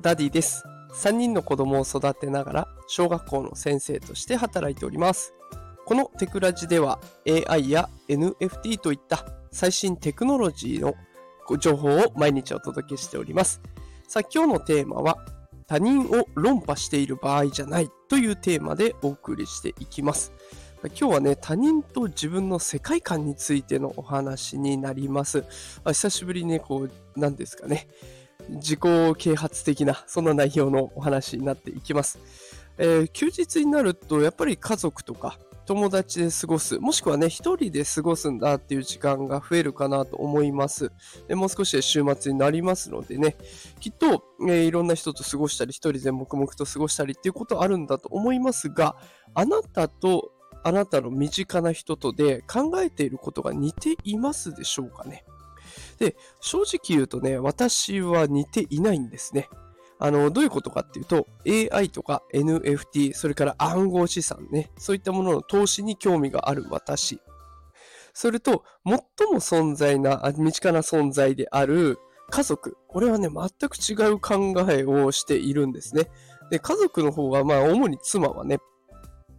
ダディです。3人の子供を育てながら小学校の先生として働いております。このテクラジでは AI や NFT といった最新テクノロジーの情報を毎日お届けしております。さあ今日のテーマは他人を論破している場合じゃないというテーマでお送りしていきます。今日はね、他人と自分の世界観についてのお話になります。久しぶりにね、こう、何ですかね、自己啓発的な、そんな内容のお話になっていきます。えー、休日になると、やっぱり家族とか友達で過ごす、もしくはね、一人で過ごすんだっていう時間が増えるかなと思います。でもう少しで週末になりますのでね、きっと、えー、いろんな人と過ごしたり、一人で黙々と過ごしたりっていうことあるんだと思いますが、あなたとあなたの身近な人とで考えていることが似ていますでしょうかね？で、正直言うとね、私は似ていないんですね。あの、どういうことかっていうと、AI とか NFT、それから暗号資産ね、そういったものの投資に興味がある私。それと、最も存在な、身近な存在である家族。これはね、全く違う考えをしているんですね。で、家族の方は、まあ、主に妻はね、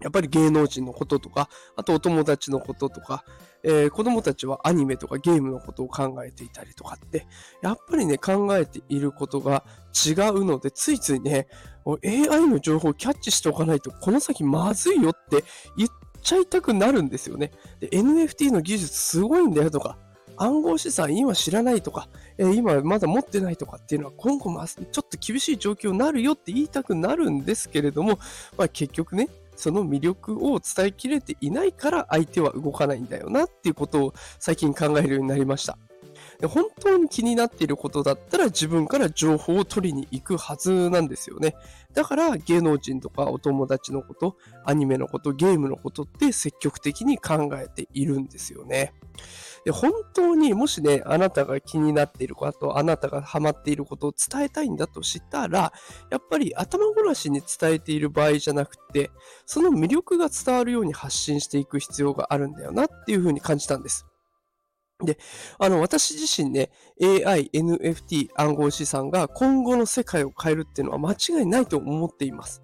やっぱり芸能人のこととか、あとお友達のこととか、えー、子供たちはアニメとかゲームのことを考えていたりとかって、やっぱりね、考えていることが違うので、ついついね、AI の情報をキャッチしておかないと、この先まずいよって言っちゃいたくなるんですよね。で、NFT の技術すごいんだよとか、暗号資産今知らないとか、えー、今まだ持ってないとかっていうのは今後まちょっと厳しい状況になるよって言いたくなるんですけれども、まあ、結局ね、その魅力を伝えきれていないから相手は動かないんだよなっていうことを最近考えるようになりました。で本当に気になっていることだったら自分から情報を取りに行くはずなんですよね。だから芸能人とかお友達のこと、アニメのこと、ゲームのことって積極的に考えているんですよね。で本当にもしね、あなたが気になっていること、あなたがハマっていることを伝えたいんだとしたら、やっぱり頭ごなしに伝えている場合じゃなくて、その魅力が伝わるように発信していく必要があるんだよなっていうふうに感じたんです。で、あの、私自身ね、AI、NFT、暗号資産が今後の世界を変えるっていうのは間違いないと思っています。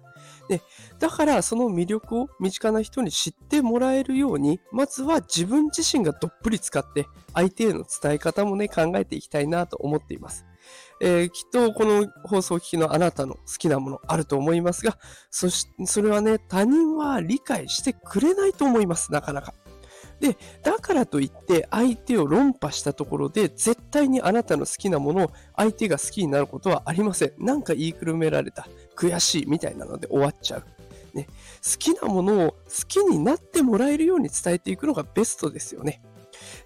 で、だからその魅力を身近な人に知ってもらえるように、まずは自分自身がどっぷり使って、相手への伝え方もね、考えていきたいなと思っています。えー、きっとこの放送を聞きのあなたの好きなものあると思いますが、そし、それはね、他人は理解してくれないと思います、なかなか。で、だからといって相手を論破したところで絶対にあなたの好きなものを相手が好きになることはありません。なんか言いくるめられた、悔しいみたいなので終わっちゃう。ね、好きなものを好きになってもらえるように伝えていくのがベストですよね。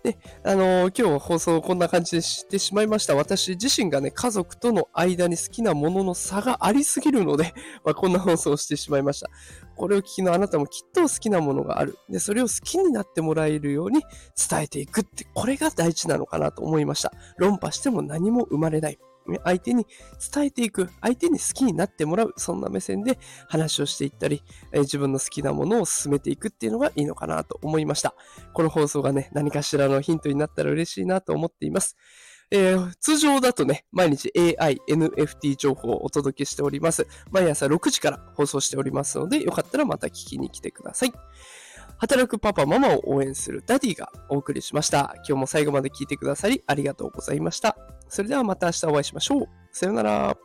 で、あのー、今日放送こんな感じでしてしまいました。私自身がね、家族との間に好きなものの差がありすぎるので、まあ、こんな放送をしてしまいました。これを聞きのあなたもきっと好きなものがある。で、それを好きになってもらえるように伝えていくって、これが大事なのかなと思いました。論破しても何も生まれない。相手に伝えていく、相手に好きになってもらう、そんな目線で話をしていったり、えー、自分の好きなものを進めていくっていうのがいいのかなと思いました。この放送がね、何かしらのヒントになったら嬉しいなと思っています。えー、通常だとね、毎日 AI、NFT 情報をお届けしております。毎朝6時から放送しておりますので、よかったらまた聞きに来てください。働くパパママを応援するダディがお送りしました。今日も最後まで聞いてくださりありがとうございました。それではまた明日お会いしましょう。さよなら。